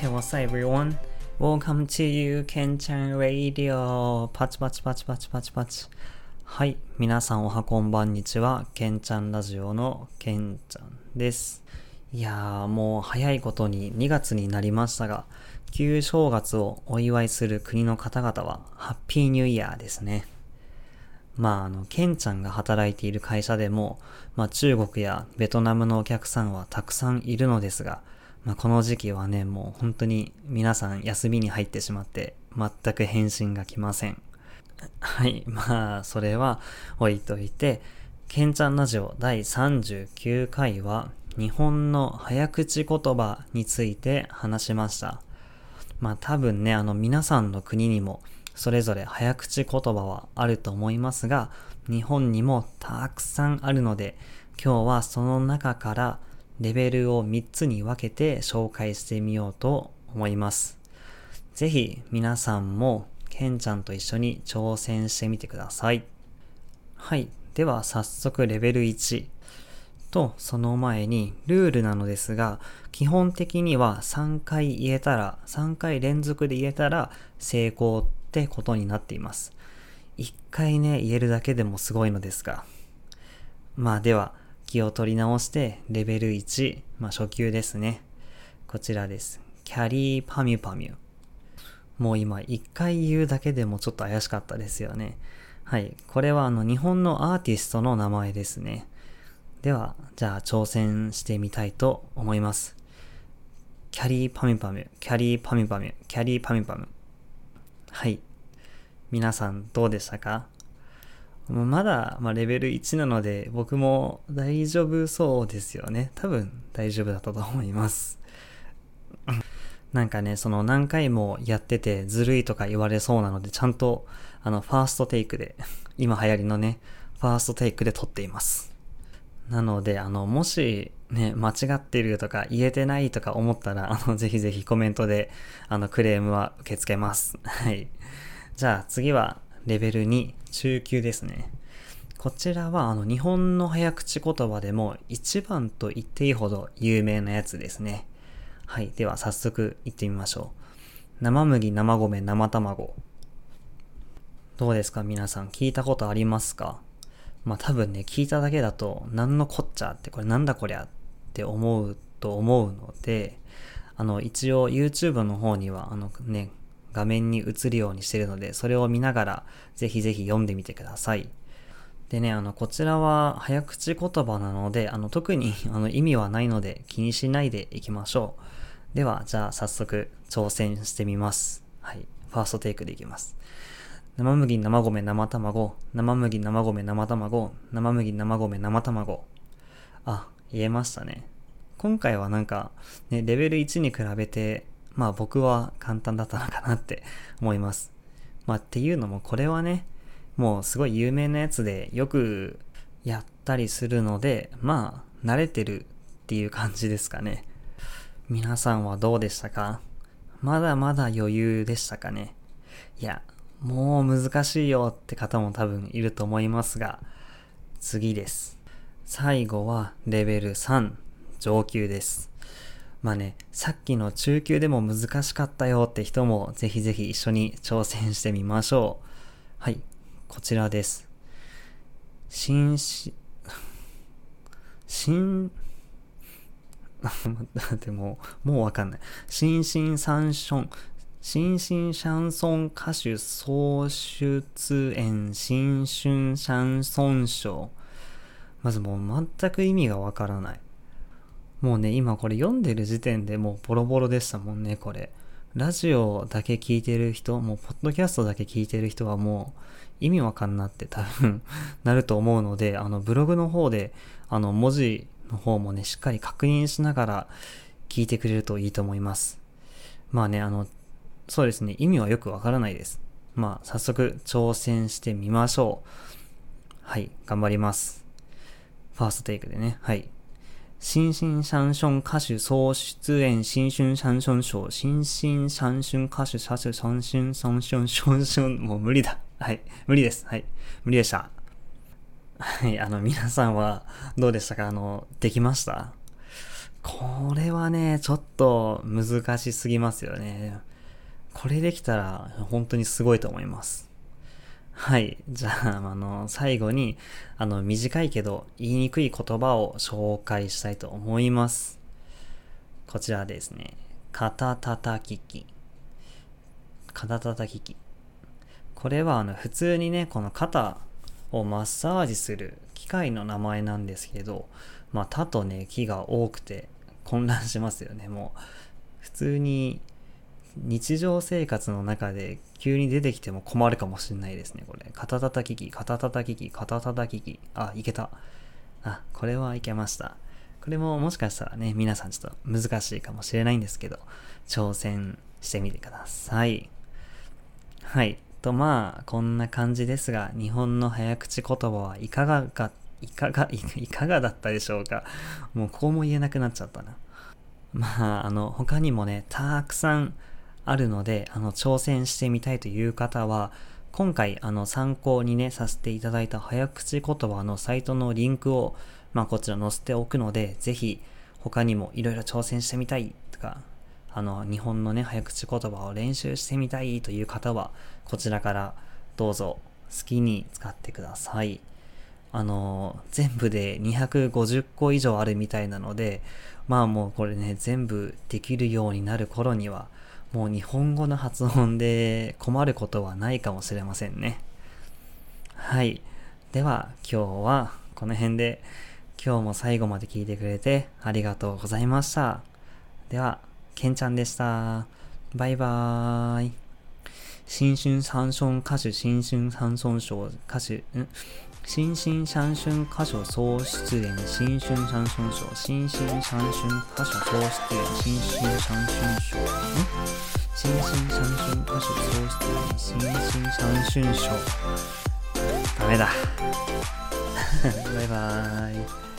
Hey, what's up, everyone? Welcome to you, ケンちゃん Radio. パチパチパチパチパチパチ。はい、皆さんおはこんばんにちは。ケンちゃんラジオのケンちゃんです。いやー、もう早いことに2月になりましたが、旧正月をお祝いする国の方々は、ハッピーニューイヤーですね。まあ、あの、ケンちゃんが働いている会社でも、まあ、中国やベトナムのお客さんはたくさんいるのですが、まあ、この時期はね、もう本当に皆さん休みに入ってしまって、全く返信が来ません。はい、まあ、それは置いといて、ケンちゃんラジオ第39回は、日本の早口言葉について話しました。まあ多分ね、あの皆さんの国にもそれぞれ早口言葉はあると思いますが、日本にもたくさんあるので、今日はその中からレベルを3つに分けて紹介してみようと思います。ぜひ皆さんもケンちゃんと一緒に挑戦してみてください。はい。では早速レベル1。と、その前にルールなのですが、基本的には3回言えたら、3回連続で言えたら成功ってことになっています。1回ね、言えるだけでもすごいのですが。まあでは、気を取り直して、レベル1、まあ初級ですね。こちらです。キャリーパミュパミュ。もう今、1回言うだけでもちょっと怪しかったですよね。はい。これはあの、日本のアーティストの名前ですね。では、じゃあ挑戦してみたいと思います。キャリーパミュパミュ、キャリーパミュパミュ、キャリーパミュパミュ。はい。皆さんどうでしたか？まだ、まあ、レベル1なので僕も大丈夫そうですよね。多分大丈夫だったと思います。なんかね、その何回もやっててずるいとか言われそうなので、ちゃんとあのファーストテイクで、今流行りのね、ファーストテイクで撮っています。なので、あの、もしね、間違ってるとか言えてないとか思ったら、あの、ぜひぜひコメントで、あの、クレームは受け付けます。はい。じゃあ次は、レベル2、中級ですね。こちらは、あの、日本の早口言葉でも一番と言っていいほど有名なやつですね。はい。では、早速行ってみましょう。生麦、生米、生卵。どうですか？皆さん、聞いたことありますか？まあ多分ね、聞いただけだと、なんのこっちゃって、これなんだこりゃって思うと思うので、あの、一応 YouTube の方には、あのね、画面に映るようにしてるので、それを見ながら、ぜひぜひ読んでみてください。でね、あの、こちらは早口言葉なので、あの、特に あの意味はないので気にしないでいきましょう。では、じゃあ早速挑戦してみます。はい。ファーストテイクでいきます。生麦、生米、生卵、生麦、生米、生卵、生麦、生米、生卵。あ、言えましたね。今回はなんか、ね、レベル1に比べて、まあ僕は簡単だったのかなって思います。まあっていうのもこれはね、もうすごい有名なやつでよくやったりするので、まあ慣れてるっていう感じですかね。皆さんはどうでしたか？まだまだ余裕でしたかね？いや、もう難しいよって方も多分いると思いますが、次です。最後はレベル3、上級です。まあね、さっきの中級でも難しかったよって人もぜひぜひ一緒に挑戦してみましょう。はい、こちらです。新し、新、でも、もうわかんない。新進三春、新進シャンソン歌手総出演新春シャンソン賞。まずもう全く意味がわからない。もうね、今これ読んでる時点でもうボロボロでしたもんね、これ。ラジオだけ聞いてる人、もうポッドキャストだけ聞いてる人はもう意味わかんなって多分 なると思うので、あのブログの方であの文字の方もね、しっかり確認しながら聞いてくれるといいと思います。まあね、あの、そうですね、意味はよくわからないです。まあ、早速挑戦してみましょう。はい、頑張ります。ファーストテイクでね、はい。新進三春歌手総出演新春三春賞新進三春歌手歌手三春三春三春もう無理だ。はい。無理です。はい。無理でした。はい。あの、皆さんはどうでしたか？あの、できました？これはね、ちょっと難しすぎますよね。これできたら本当にすごいと思います。はい。じゃあ、あの、最後に、あの、短いけど言いにくい言葉を紹介したいと思います。こちらですね。肩叩き機。肩叩き機。これは、あの、普通にね、この肩をマッサージする機械の名前なんですけど、まあ、他とね、木が多くて混乱しますよね。もう、普通に日常生活の中で急に出てきても困るかもしんないですね、これ。肩叩き機、肩叩き機、肩叩き機。あ、いけた。あ、これはいけました。これももしかしたらね、皆さんちょっと難しいかもしれないんですけど、挑戦してみてください。はい。とまあ、こんな感じですが、日本の早口言葉はいかがか、いかが、いかがだったでしょうか？もうここも言えなくなっちゃったな。まあ、あの、他にもね、たくさんあるので、あの、挑戦してみたいという方は、今回、あの、参考にね、させていただいた早口言葉のサイトのリンクを、まあ、こちら載せておくので、ぜひ、他にもいろいろ挑戦してみたいとか、あの、日本のね、早口言葉を練習してみたいという方は、こちらからどうぞ好きに使ってください。あの、全部で250個以上あるみたいなので、まあもうこれね、全部できるようになる頃には、もう日本語の発音で困ることはないかもしれませんね。はい。では今日はこの辺で今日も最後まで聞いてくれてありがとうございました。では、けんちゃんでした。バイバーイ。新春三春歌手、新春三春賞歌手、ん？新春三春歌手総出演、新春三春賞、新春三春歌手総出演、新春三春賞、新春三春歌手総出演、新春三春賞。ダメだ。バイバーイ。